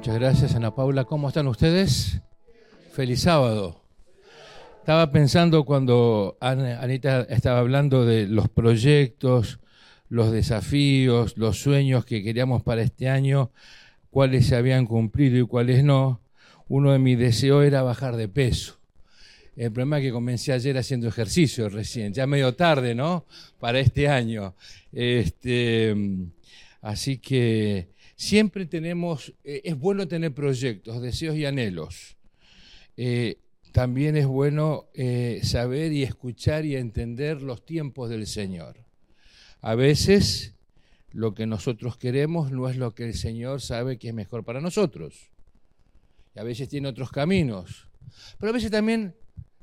Muchas gracias, Ana Paula. ¿Cómo están ustedes? Feliz sábado. Estaba pensando cuando Anita estaba hablando de los proyectos, los desafíos, los sueños que queríamos para este año, cuáles se habían cumplido y cuáles no. Uno de mis deseos era bajar de peso. El problema es que comencé ayer haciendo ejercicio recién, ya medio tarde, ¿no? Para este año. Este, así que siempre tenemos, eh, es bueno tener proyectos, deseos y anhelos. Eh, también es bueno eh, saber y escuchar y entender los tiempos del Señor. A veces lo que nosotros queremos no es lo que el Señor sabe que es mejor para nosotros. Y a veces tiene otros caminos. Pero a veces también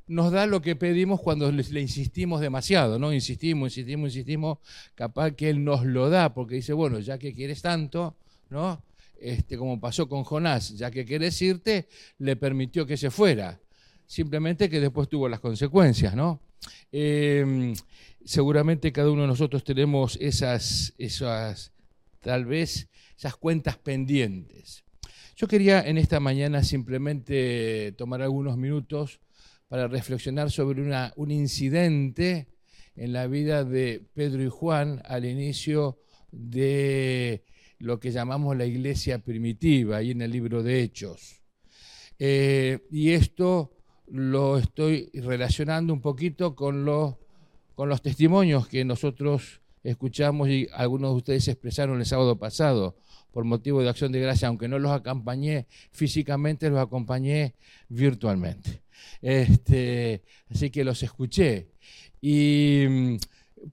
nos da lo que pedimos cuando le, le, insistimos demasiado, ¿no? Insistimos, insistimos, insistimos, capaz que Él nos lo da, porque dice, bueno, ya que quieres tanto, ¿no? Este, como pasó con Jonás, ya que querés irte, le permitió que se fuera. Simplemente que después tuvo las consecuencias, ¿no? Em, seguramente cada uno de nosotros tenemos esas, esas, tal vez, esas cuentas pendientes. Yo quería en esta mañana simplemente tomar algunos minutos para reflexionar sobre una, un incidente en la vida de Pedro y Juan al inicio de lo que llamamos la iglesia primitiva, ahí en el libro de Hechos. Eh, y esto lo estoy relacionando un poquito con los, con los testimonios que nosotros escuchamos y algunos de ustedes expresaron el sábado pasado por motivo de acción de gracia, aunque no los acompañé físicamente, los acompañé virtualmente. Este, así que los escuché. Y mm,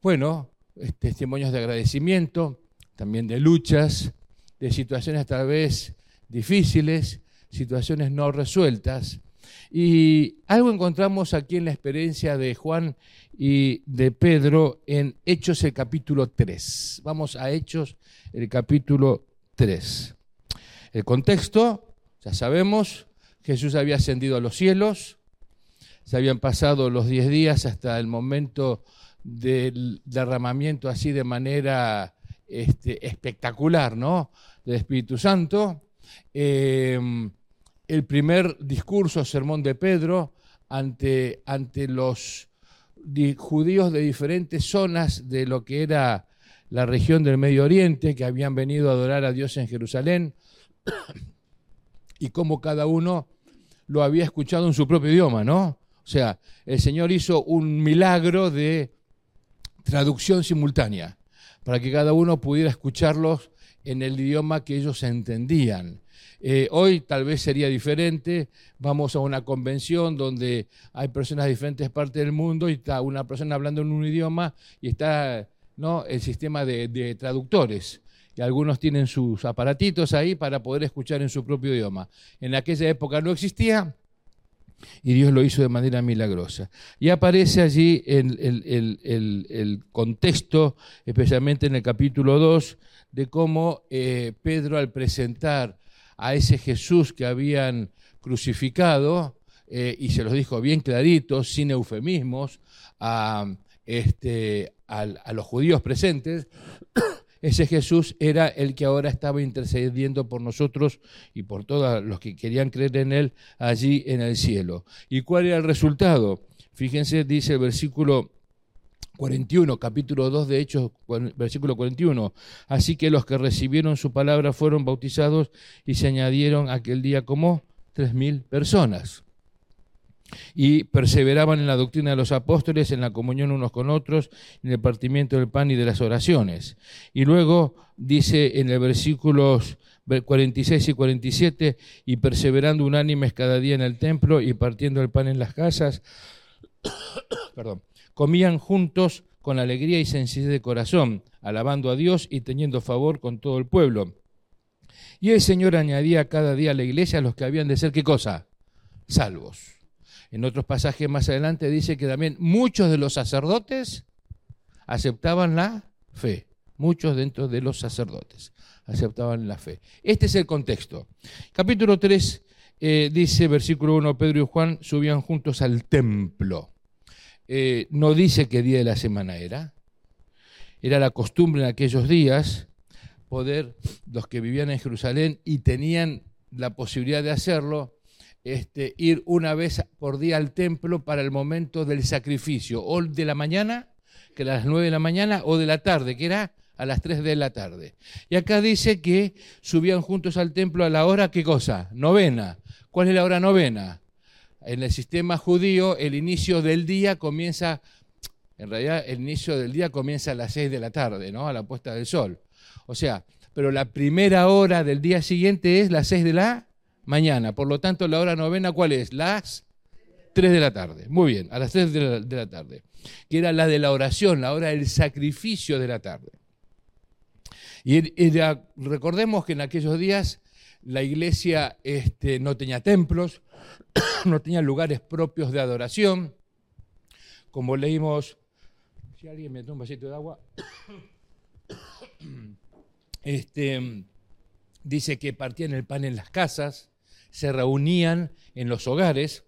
bueno, testimonios de agradecimiento, también de luchas, de situaciones tal vez difíciles, situaciones no resueltas. Y algo encontramos aquí en la experiencia de Juan y de Pedro en Hechos el capítulo 3. Vamos a Hechos el capítulo 3. El contexto, ya sabemos, Jesús había ascendido a los cielos, se habían pasado los 10 días hasta el momento del derramamiento así de manera este, espectacular, ¿no? Del Espíritu Santo. Em, el primer discurso, sermón de Pedro, ante, ante los judíos de diferentes zonas de lo que era la región del Medio Oriente, que habían venido a adorar a Dios en Jerusalén, y cómo cada uno lo había escuchado en su propio idioma, ¿no? O sea, el Señor hizo un milagro de traducción simultánea para que cada uno pudiera escucharlos en el idioma que ellos entendían. Eh, hoy tal vez sería diferente, vamos a una convención donde hay personas de diferentes partes del mundo y está una persona hablando en un idioma y está ¿no? el sistema de, de traductores y algunos tienen sus aparatitos ahí para poder escuchar en su propio idioma. En aquella época no existía, y Dios lo hizo de manera milagrosa. Y aparece allí el, el, contexto, especialmente en el capítulo 2, de cómo eh, Pedro al presentar a ese Jesús que habían crucificado, eh, y se los dijo bien clarito, sin eufemismos, a, este, a los judíos presentes, ese Jesús era el que ahora estaba intercediendo por nosotros y por todos los que querían creer en Él allí en el cielo. ¿Y cuál era el resultado? Fíjense, dice el versículo 41, capítulo 2 de Hechos, versículo 41. Así que los que recibieron su palabra fueron bautizados y se añadieron aquel día como tres mil personas y perseveraban en la doctrina de los apóstoles, en la comunión unos con otros, en el partimiento del pan y de las oraciones. Y luego dice en el versículos 46 y 47, y perseverando unánimes cada día en el templo y partiendo el pan en las casas, perdón, comían juntos con alegría y sencillez de corazón, alabando a Dios y teniendo favor con todo el pueblo. Y el Señor añadía cada día a la iglesia a los que habían de ser, ¿qué cosa? Salvos. En otros pasajes más adelante dice que también muchos de los sacerdotes aceptaban la fe. Muchos dentro de los sacerdotes aceptaban la fe. Este es el contexto. Capítulo 3 eh, dice, versículo 1, Pedro y Juan subían juntos al templo. Eh, no dice qué día de la semana era. Era la costumbre en aquellos días poder, los que vivían en Jerusalén y tenían la posibilidad de hacerlo, este, ir una vez por día al templo para el momento del sacrificio, o de la mañana, que a las 9 de la mañana, o de la tarde, que era a las 3 de la tarde. Y acá dice que subían juntos al templo a la hora, ¿qué cosa? Novena. ¿Cuál es la hora novena? En el sistema judío, el inicio del día comienza, en realidad el inicio del día comienza a las 6 de la tarde, ¿no? A la puesta del sol. O sea, pero la primera hora del día siguiente es las 6 de la mañana. Por lo tanto, la hora novena, ¿cuál es? Las 3 de la tarde. Muy bien, a las 3 de la, de la tarde. Que era la de la oración, la hora del sacrificio de la tarde. Y recordemos que en aquellos días la iglesia este, no tenía templos, no tenía lugares propios de adoración. Como leímos, si alguien me toma un vasito de agua, este, dice que partían el pan en las casas, se reunían en los hogares,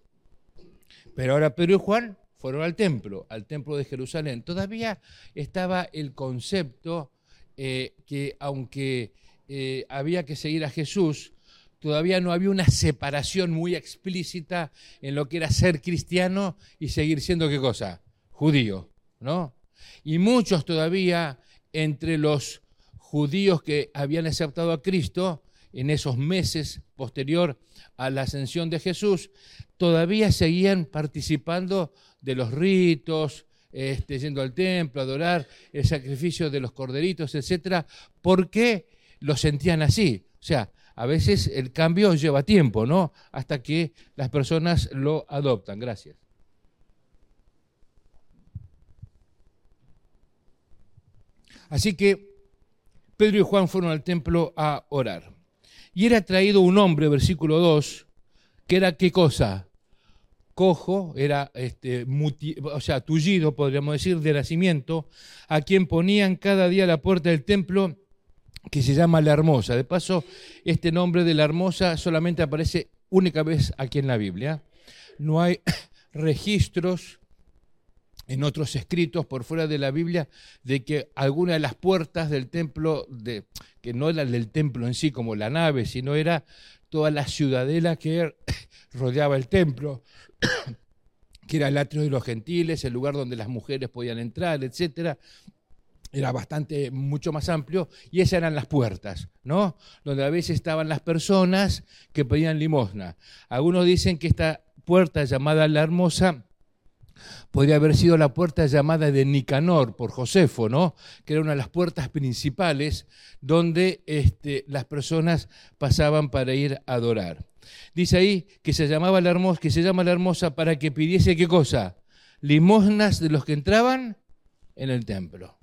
pero ahora Pedro y Juan fueron al templo, al templo de Jerusalén. Todavía estaba el concepto eh, que aunque eh, había que seguir a Jesús, todavía no había una separación muy explícita en lo que era ser cristiano y seguir siendo qué cosa? Judío, ¿no? Y muchos todavía entre los judíos que habían aceptado a Cristo en esos meses posterior a la ascensión de Jesús, todavía seguían participando de los ritos, este, yendo al templo, adorar el sacrificio de los corderitos, etcétera, porque lo sentían así. O sea, a veces el cambio lleva tiempo, ¿no? Hasta que las personas lo adoptan. Gracias. Así que Pedro y Juan fueron al templo a orar. Y era traído un hombre, versículo 2, que era qué cosa? cojo, era este, o sea, tullido, podríamos decir, de nacimiento, a quien ponían cada día la puerta del templo, que se llama La Hermosa. De paso, este nombre de La Hermosa solamente aparece única vez aquí en la Biblia. No hay registros en otros escritos por fuera de la Biblia de que alguna de las puertas del templo, de, que no era del templo en sí como la nave, sino era toda la ciudadela que rodeaba el templo, que era el atrio de los gentiles, el lugar donde las mujeres podían entrar, etcétera. Era bastante, mucho más amplio, y esas eran las puertas, ¿no? Donde a veces estaban las personas que pedían limosna. Algunos dicen que esta puerta llamada la Hermosa podría haber sido la puerta llamada de Nicanor por Josefo, ¿no? que era una de las puertas principales donde este, las personas pasaban para ir a adorar. Dice ahí que se llamaba la hermosa, que se llama la hermosa para que pidiese qué cosa? Limosnas de los que entraban en el templo.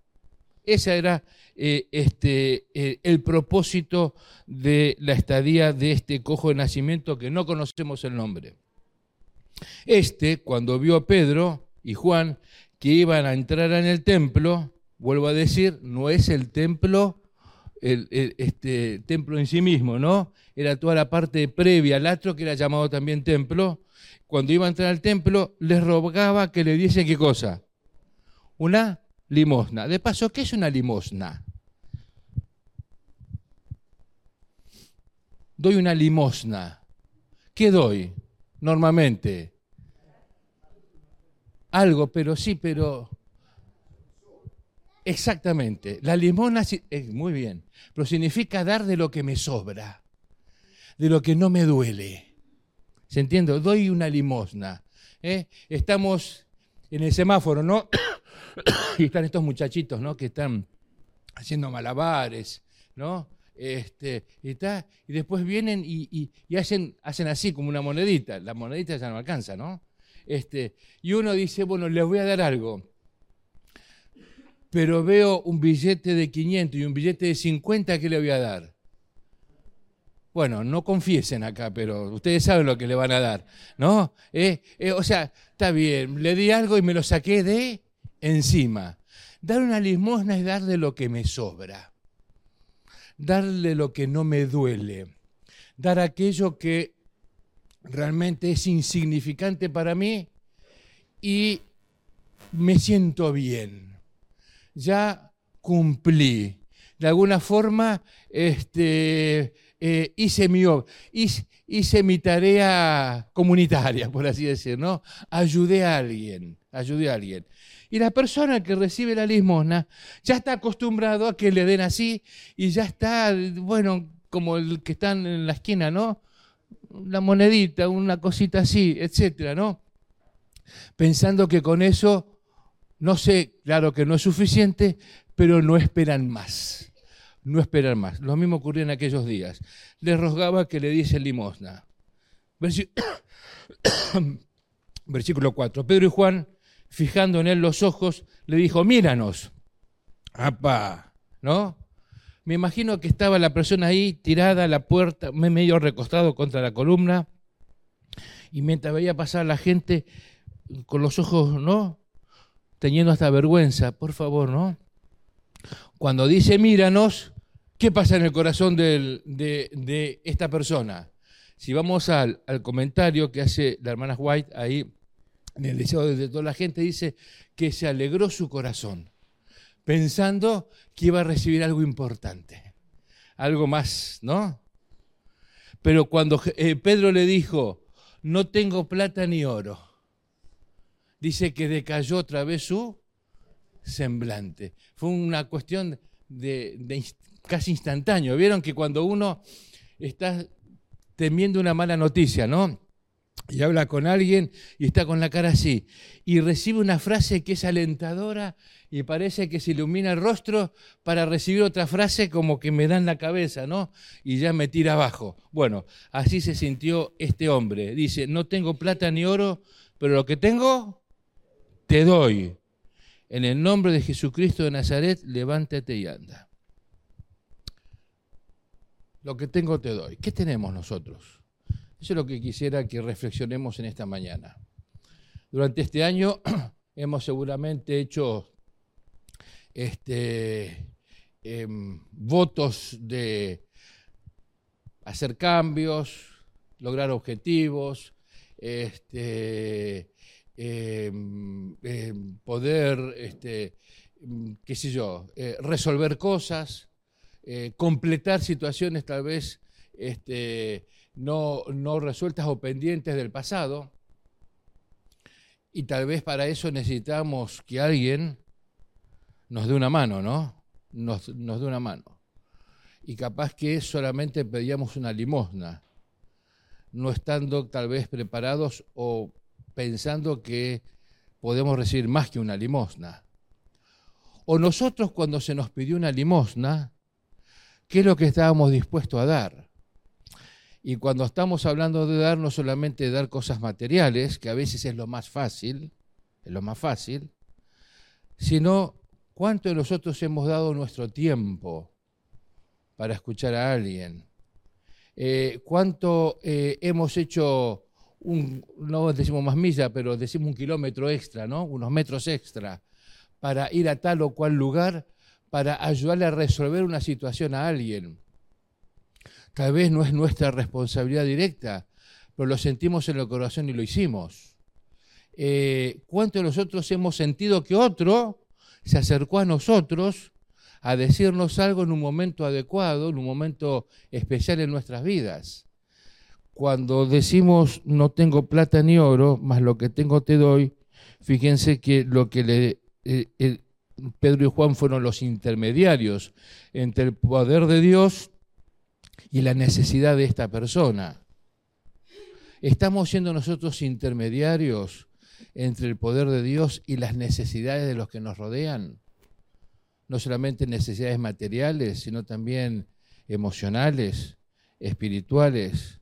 Ese era eh, este, eh, el propósito de la estadía de este cojo de nacimiento que no conocemos el nombre. Este, cuando vio a Pedro y Juan que iban a entrar en el templo, vuelvo a decir, no es el templo, el, este, templo en sí mismo, ¿no? Era toda la parte previa al atrio, que era llamado también templo. Cuando iba a entrar al templo, les rogaba que le diesen qué cosa? Una limosna. De paso, ¿qué es una limosna? Doy una limosna. ¿Qué doy? normalmente. Algo, pero sí, pero... Exactamente. La limosna es eh, muy bien, pero significa dar de lo que me sobra, de lo que no me duele. ¿Se entiende? Doy una limosna. ¿eh? Estamos en el semáforo, ¿no? y están estos muchachitos, ¿no? Que están haciendo malabares, ¿no? Este, y, y después vienen y, hacen, hacen así como una monedita. La monedita ya no alcanza, ¿no? Este, y uno dice, bueno, les voy a dar algo. Pero veo un billete de 500 y un billete de 50, ¿qué le voy a dar? Bueno, no confiesen acá, pero ustedes saben lo que le van a dar, ¿no? Eh, eh, o sea, está bien, le di algo y me lo saqué de encima. Dar una limosna es darle lo que me sobra darle lo que no me duele, dar aquello que realmente es insignificante para mí y me siento bien. Ya cumplí. De alguna forma, este, eh, hice, mi, hice, mi tarea comunitaria, por así decir, ¿no? Ayudé a alguien, ayudé a alguien. Y la persona que recibe la limosna ya está acostumbrado a que le den así y ya está, bueno, como el que están en la esquina, ¿no? La monedita, una cosita así, etcétera, ¿no? Pensando que con eso, no sé, claro que no es suficiente, pero no esperan más. No esperan más. Lo mismo ocurrió en aquellos días. Les rogaba que le diese limosna. Versículo 4. Pedro y Juan, fijando en él los ojos, le dijo, míranos. ¡Apa! ¿No? Me imagino que estaba la persona ahí tirada a la puerta, medio recostado contra la columna, y mientras veía pasar la gente con los ojos, ¿no? Teniendo hasta vergüenza, por favor, ¿no? Cuando dice míranos, ¿qué pasa en el corazón de, esta persona? Si vamos al, comentario que hace la hermana White ahí, en el deseo de toda la gente, dice que se alegró su corazón, pensando que iba a recibir algo importante, algo más, ¿no? Pero cuando eh, Pedro le dijo, no tengo plata ni oro, dice que decayó otra vez su semblante. Fue una cuestión de, casi instantáneo. Vieron que cuando uno está temiendo una mala noticia, ¿no? Y habla con alguien y está con la cara así, y recibe una frase que es alentadora y parece que se ilumina el rostro para recibir otra frase como que me da en la cabeza, ¿no? Y ya me tira abajo. Bueno, así se sintió este hombre. Dice, no tengo plata ni oro, pero lo que tengo, te doy. En el nombre de Jesucristo de Nazaret, levántate y anda. Lo que tengo te doy. ¿Qué tenemos nosotros? Eso es lo que quisiera que reflexionemos en esta mañana. Durante este año hemos seguramente hecho este, em, votos de hacer cambios, lograr objetivos, este, Em, em, poder, este, qué sé yo, eh, resolver cosas, eh, completar situaciones tal vez no, resueltas o pendientes del pasado. Y tal vez para eso necesitamos que alguien nos dé una mano, ¿no? Nos, nos dé una mano. Y capaz que solamente pedíamos una limosna, no estando tal vez preparados o pensando que podemos recibir más que una limosna. O nosotros cuando se nos pidió una limosna, ¿qué es lo que estábamos dispuestos a dar? Y cuando estamos hablando de dar, no solamente dar cosas materiales, que a veces es lo más fácil, es lo más fácil, sino cuánto de nosotros hemos dado nuestro tiempo para escuchar a alguien, eh, cuánto eh, hemos hecho no decimos más milla, pero decimos un kilómetro extra, ¿no? Unos metros extra, para ir a tal o cual lugar, para ayudarle a resolver una situación a alguien. Tal vez no es nuestra responsabilidad directa, pero lo sentimos en el corazón y lo hicimos. Eh, ¿Cuántos de nosotros hemos sentido que otro se acercó a nosotros a decirnos algo en un momento adecuado, en un momento especial en nuestras vidas? cuando decimos no tengo plata ni oro, más lo que tengo te doy, fíjense que lo que le, eh, Pedro y Juan fueron los intermediarios entre el poder de Dios y la necesidad de esta persona. ¿Estamos siendo nosotros intermediarios entre el poder de Dios y las necesidades de los que nos rodean? No solamente necesidades materiales, sino también emocionales, espirituales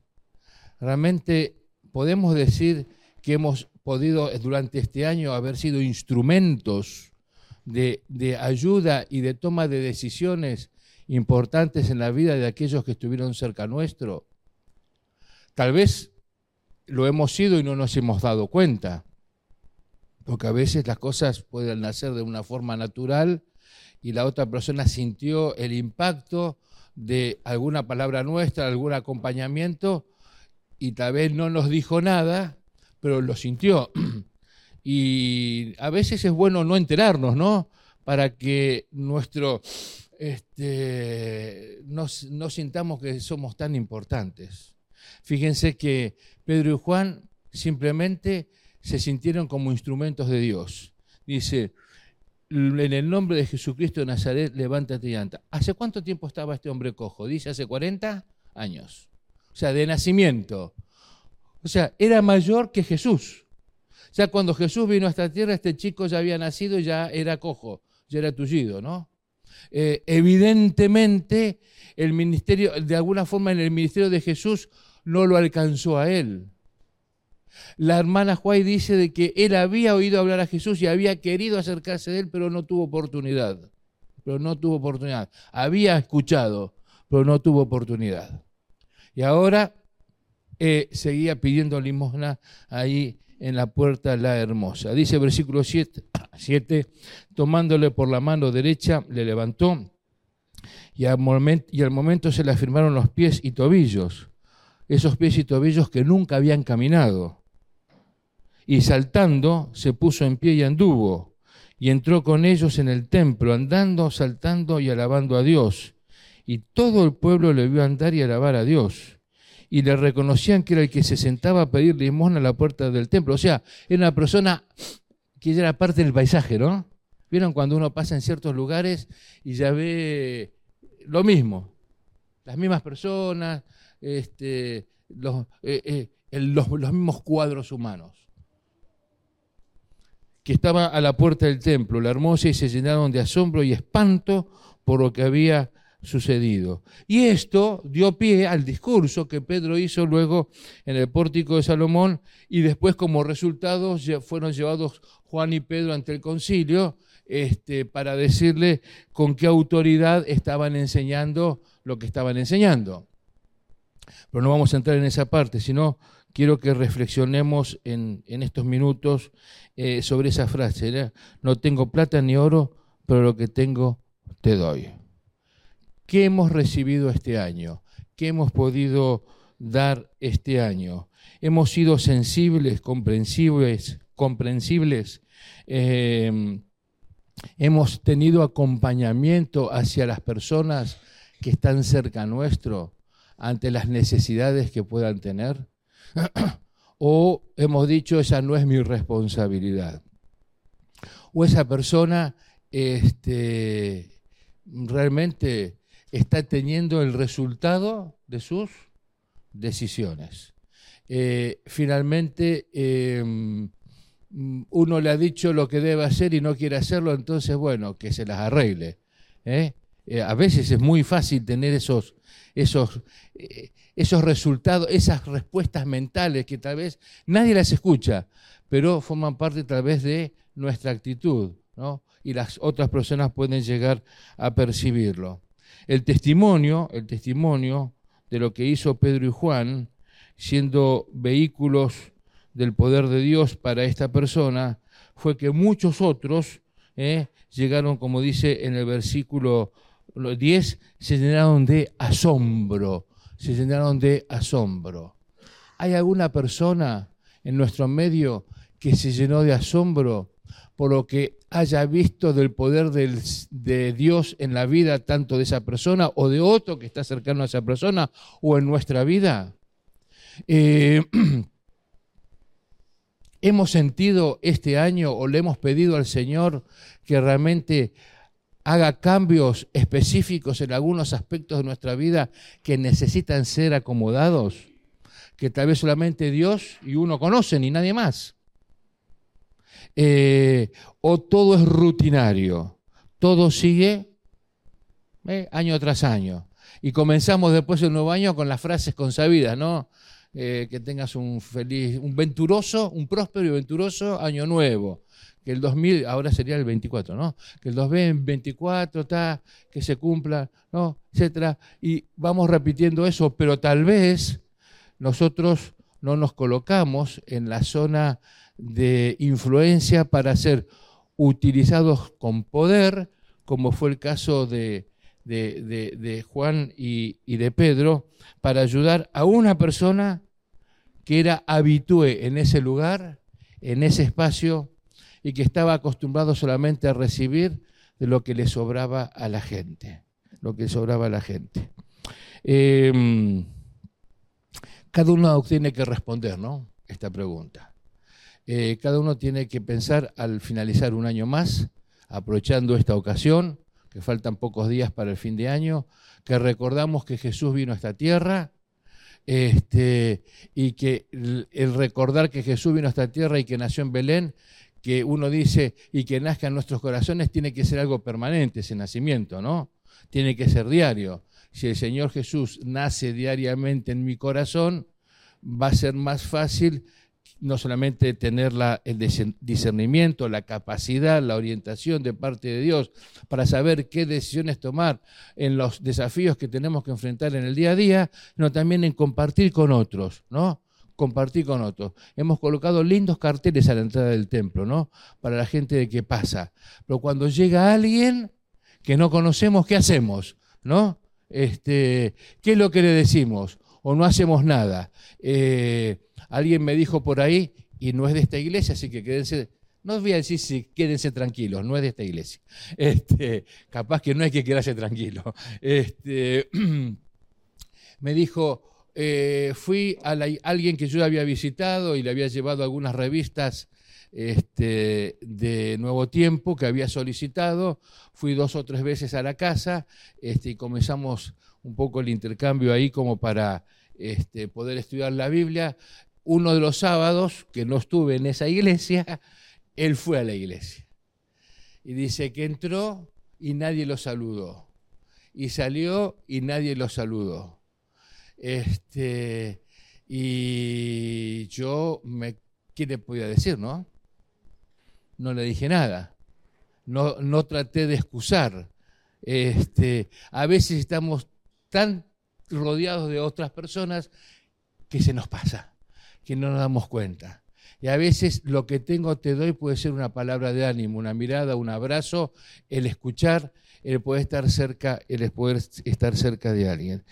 Realmente podemos decir que hemos podido durante este año haber sido instrumentos de, ayuda y de toma de decisiones importantes en la vida de aquellos que estuvieron cerca nuestro. Tal vez lo hemos sido y no nos hemos dado cuenta, porque a veces las cosas pueden nacer de una forma natural y la otra persona sintió el impacto de alguna palabra nuestra, algún acompañamiento y tal vez no nos dijo nada, pero lo sintió. Y a veces es bueno no enterarnos, ¿no? Para que nuestro este, no, sintamos que somos tan importantes. Fíjense que Pedro y Juan simplemente se sintieron como instrumentos de Dios. Dice, en el nombre de Jesucristo de Nazaret, levántate y anda. ¿Hace cuánto tiempo estaba este hombre cojo? Dice, hace 40 años. O sea, de nacimiento. O sea, era mayor que Jesús. Ya cuando Jesús vino a esta tierra, este chico ya había nacido y ya era cojo, ya era tullido, ¿no? Eh, evidentemente, el ministerio, de alguna forma en el ministerio de Jesús no lo alcanzó a él. La hermana Juay dice de que él había oído hablar a Jesús y había querido acercarse de él, pero no tuvo oportunidad. Pero no tuvo oportunidad. Había escuchado, pero no tuvo oportunidad. Y ahora eh, seguía pidiendo limosna ahí en la puerta la hermosa. Dice versículo 7, 7 tomándole por la mano derecha, le levantó y al, momento, y al momento se le afirmaron los pies y tobillos, esos pies y tobillos que nunca habían caminado y saltando se puso en pie y anduvo, y entró con ellos en el templo, andando, saltando y alabando a Dios. Y todo el pueblo le vio andar y alabar a Dios. Y le reconocían que era el que se sentaba a pedir limosna a la puerta del templo. O sea, era una persona que ya era parte del paisaje, ¿no? ¿Vieron cuando uno pasa en ciertos lugares y ya ve lo mismo? Las mismas personas, este, los, eh, eh, los mismos cuadros humanos que estaba a la puerta del templo, la hermosa, y se llenaron de asombro y espanto por lo que había sucedido. Y esto dio pie al discurso que Pedro hizo luego en el pórtico de Salomón y después como resultado fueron llevados Juan y Pedro ante el concilio este, para decirle con qué autoridad estaban enseñando lo que estaban enseñando. Pero no vamos a entrar en esa parte, sino quiero que reflexionemos en, estos minutos eh, sobre esa frase. No tengo plata ni oro, pero lo que tengo te doy. ¿Qué hemos recibido este año? ¿Qué hemos podido dar este año? ¿Hemos sido sensibles, comprensibles, comprensibles? Em, ¿Hemos tenido acompañamiento hacia las personas que están cerca nuestro ante las necesidades que puedan tener? o hemos dicho esa no es mi responsabilidad. O esa persona este, realmente está teniendo el resultado de sus decisiones. Eh, finalmente, em, uno le ha dicho lo que debe hacer y no quiere hacerlo, entonces, bueno, que se las arregle. ¿eh? Eh, a veces es muy fácil tener esos, esos, eh, esos resultados, esas respuestas mentales que tal vez nadie las escucha, pero forman parte tal vez de nuestra actitud, ¿no? Y las otras personas pueden llegar a percibirlo. El testimonio, el testimonio de lo que hizo Pedro y Juan, siendo vehículos del poder de Dios para esta persona, fue que muchos otros eh, llegaron, como dice en el versículo los diez se llenaron de asombro, se llenaron de asombro. ¿Hay alguna persona en nuestro medio que se llenó de asombro por lo que haya visto del poder de Dios en la vida tanto de esa persona o de otro que está cercano a esa persona o en nuestra vida? Eh, hemos sentido este año o le hemos pedido al Señor que realmente haga cambios específicos en algunos aspectos de nuestra vida que necesitan ser acomodados, que tal vez solamente Dios y uno conocen y nadie más. Eh, o todo es rutinario, todo sigue eh, año tras año. Y comenzamos después el nuevo año con las frases consabidas, ¿no? Eh, que tengas un feliz, un venturoso, un próspero y venturoso año nuevo que el 2000, ahora sería el 24, ¿no? Que el 2024 está, que se cumpla, ¿no? Etcétera. Y vamos repitiendo eso, pero tal vez nosotros no nos colocamos en la zona de influencia para ser utilizados con poder, como fue el caso de, Juan y, y, de Pedro, para ayudar a una persona que era habitué en ese lugar, en ese espacio, y que estaba acostumbrado solamente a recibir de lo que le sobraba a la gente, lo que sobraba a la gente. Em, cada uno tiene que responder, ¿no? Esta pregunta. Eh, cada uno tiene que pensar al finalizar un año más, aprovechando esta ocasión, que faltan pocos días para el fin de año, que recordamos que Jesús vino a esta tierra, este, y que el, recordar que Jesús vino a esta tierra y que nació en Belén, que uno dice, y que nazca en nuestros corazones, tiene que ser algo permanente ese nacimiento, ¿no? Tiene que ser diario. Si el Señor Jesús nace diariamente en mi corazón, va a ser más fácil no solamente tener el discernimiento, la capacidad, la orientación de parte de Dios para saber qué decisiones tomar en los desafíos que tenemos que enfrentar en el día a día, sino también en compartir con otros, ¿no? Compartir con otros. Hemos colocado lindos carteles a la entrada del templo, ¿no? Para la gente de qué pasa. Pero cuando llega alguien que no conocemos, ¿qué hacemos? ¿No? Este, ¿Qué es lo que le decimos? O no hacemos nada. Eh, Alguien me dijo por ahí, y no es de esta iglesia, así que quédense, no os voy a decir si quédense tranquilos, no es de esta iglesia. Este, capaz que no hay que quedarse tranquilo. Este, me dijo, eh, fui a alguien que yo había visitado y le había llevado algunas revistas este, de Nuevo Tiempo que había solicitado. Fui dos o tres veces a la casa este, y comenzamos un poco el intercambio ahí como para este, poder estudiar la Biblia uno de los sábados que no estuve en esa iglesia, él fue a la iglesia. Y dice que entró y nadie lo saludó. Y salió y nadie lo saludó. Este, y yo, me, ¿qué le podía decir, no? No le dije nada. No, no traté de excusar. Este, a veces estamos tan rodeados de otras personas que se nos pasa que no nos damos cuenta. Y a veces lo que tengo te doy puede ser una palabra de ánimo, una mirada, un abrazo, el escuchar, el poder estar cerca, el poder estar cerca de alguien.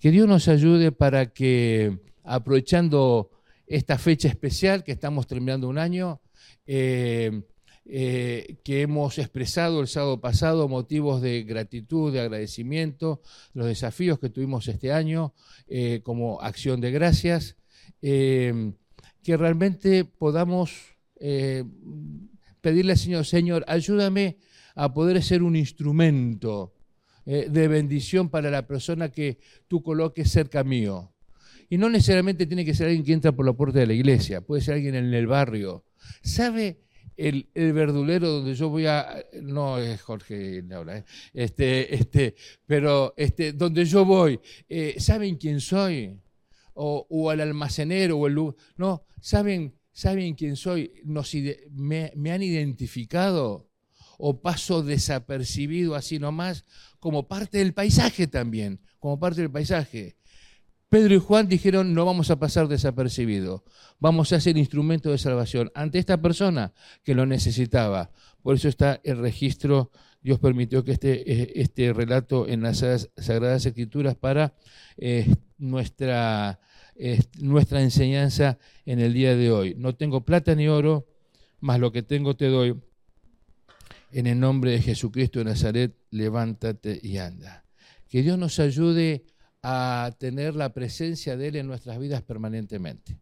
Que Dios nos ayude para que, aprovechando esta fecha especial, que estamos terminando un año, eh, eh, que hemos expresado el sábado pasado, motivos de gratitud, de agradecimiento, los desafíos que tuvimos este año eh, como acción de gracias. Em, que realmente podamos eh, pedirle al Señor, Señor, ayúdame a poder ser un instrumento eh, de bendición para la persona que tú coloques cerca mío. Y no necesariamente tiene que ser alguien que entra por la puerta de la iglesia, puede ser alguien en el barrio. ¿Sabe el, verdulero donde yo voy a... No es Jorge ahora, ¿eh? este, este, pero este, donde yo voy, ¿saben quién soy? O, al almacenero o el no, saben, saben quién soy, me, me han identificado o paso desapercibido así nomás como parte del paisaje también, como parte del paisaje. Pedro y Juan dijeron, no vamos a pasar desapercibido, vamos a ser instrumento de salvación ante esta persona que lo necesitaba. Por eso está el registro, Dios permitió que este, este relato en las Sagradas Escrituras para eh, nuestra, nuestra enseñanza en el día de hoy. No tengo plata ni oro, mas lo que tengo te doy. En el nombre de Jesucristo de Nazaret, levántate y anda. Que Dios nos ayude a tener la presencia de Él en nuestras vidas permanentemente.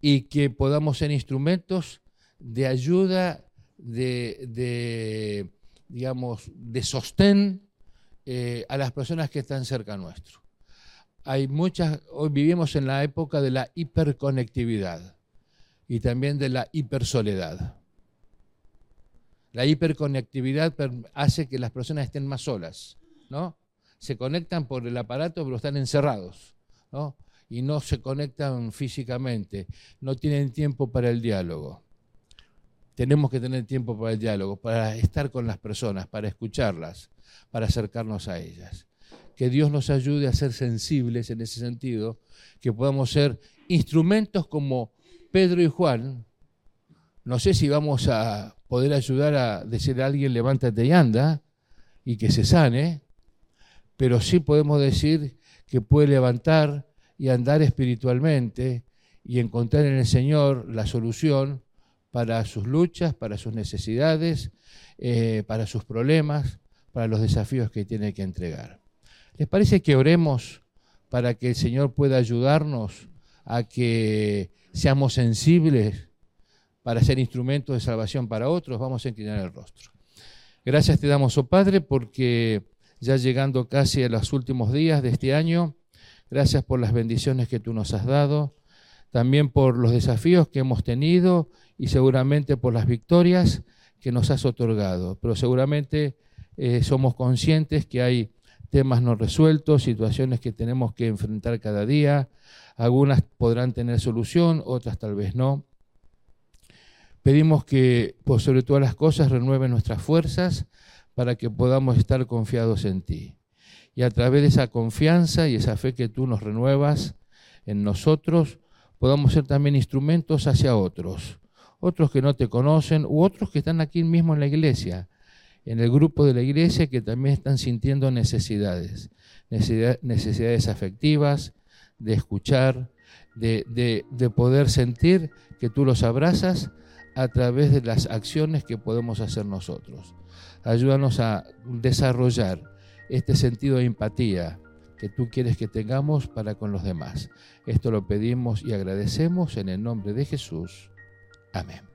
Y que podamos ser instrumentos de ayuda, de, digamos, de sostén eh, a las personas que están cerca nuestro hay muchas, hoy vivimos en la época de la hiperconectividad y también de la hipersoledad. La hiperconectividad hace que las personas estén más solas, ¿no? Se conectan por el aparato, pero están encerrados, ¿no? Y no se conectan físicamente, no tienen tiempo para el diálogo. Tenemos que tener tiempo para el diálogo, para estar con las personas, para escucharlas, para acercarnos a ellas que Dios nos ayude a ser sensibles en ese sentido, que podamos ser instrumentos como Pedro y Juan. No sé si vamos a poder ayudar a decir a alguien levántate y anda y que se sane, pero sí podemos decir que puede levantar y andar espiritualmente y encontrar en el Señor la solución para sus luchas, para sus necesidades, eh, para sus problemas, para los desafíos que tiene que entregar. ¿Les parece que oremos para que el Señor pueda ayudarnos a que seamos sensibles para ser instrumentos de salvación para otros? Vamos a inclinar el rostro. Gracias te damos, oh Padre, porque ya llegando casi a los últimos días de este año, gracias por las bendiciones que tú nos has dado, también por los desafíos que hemos tenido y seguramente por las victorias que nos has otorgado. Pero seguramente eh, somos conscientes que hay temas no resueltos, situaciones que tenemos que enfrentar cada día. Algunas podrán tener solución, otras tal vez no. Pedimos que, por sobre todas las cosas, renueve nuestras fuerzas para que podamos estar confiados en ti. Y a través de esa confianza y esa fe que tú nos renuevas en nosotros, podamos ser también instrumentos hacia otros, otros que no te conocen u otros que están aquí mismo en la iglesia, en el grupo de la iglesia que también están sintiendo necesidades, necesidades afectivas, de escuchar, de, de poder sentir que tú los abrazas a través de las acciones que podemos hacer nosotros. Ayúdanos a desarrollar este sentido de empatía que tú quieres que tengamos para con los demás. Esto lo pedimos y agradecemos en el nombre de Jesús. Amén.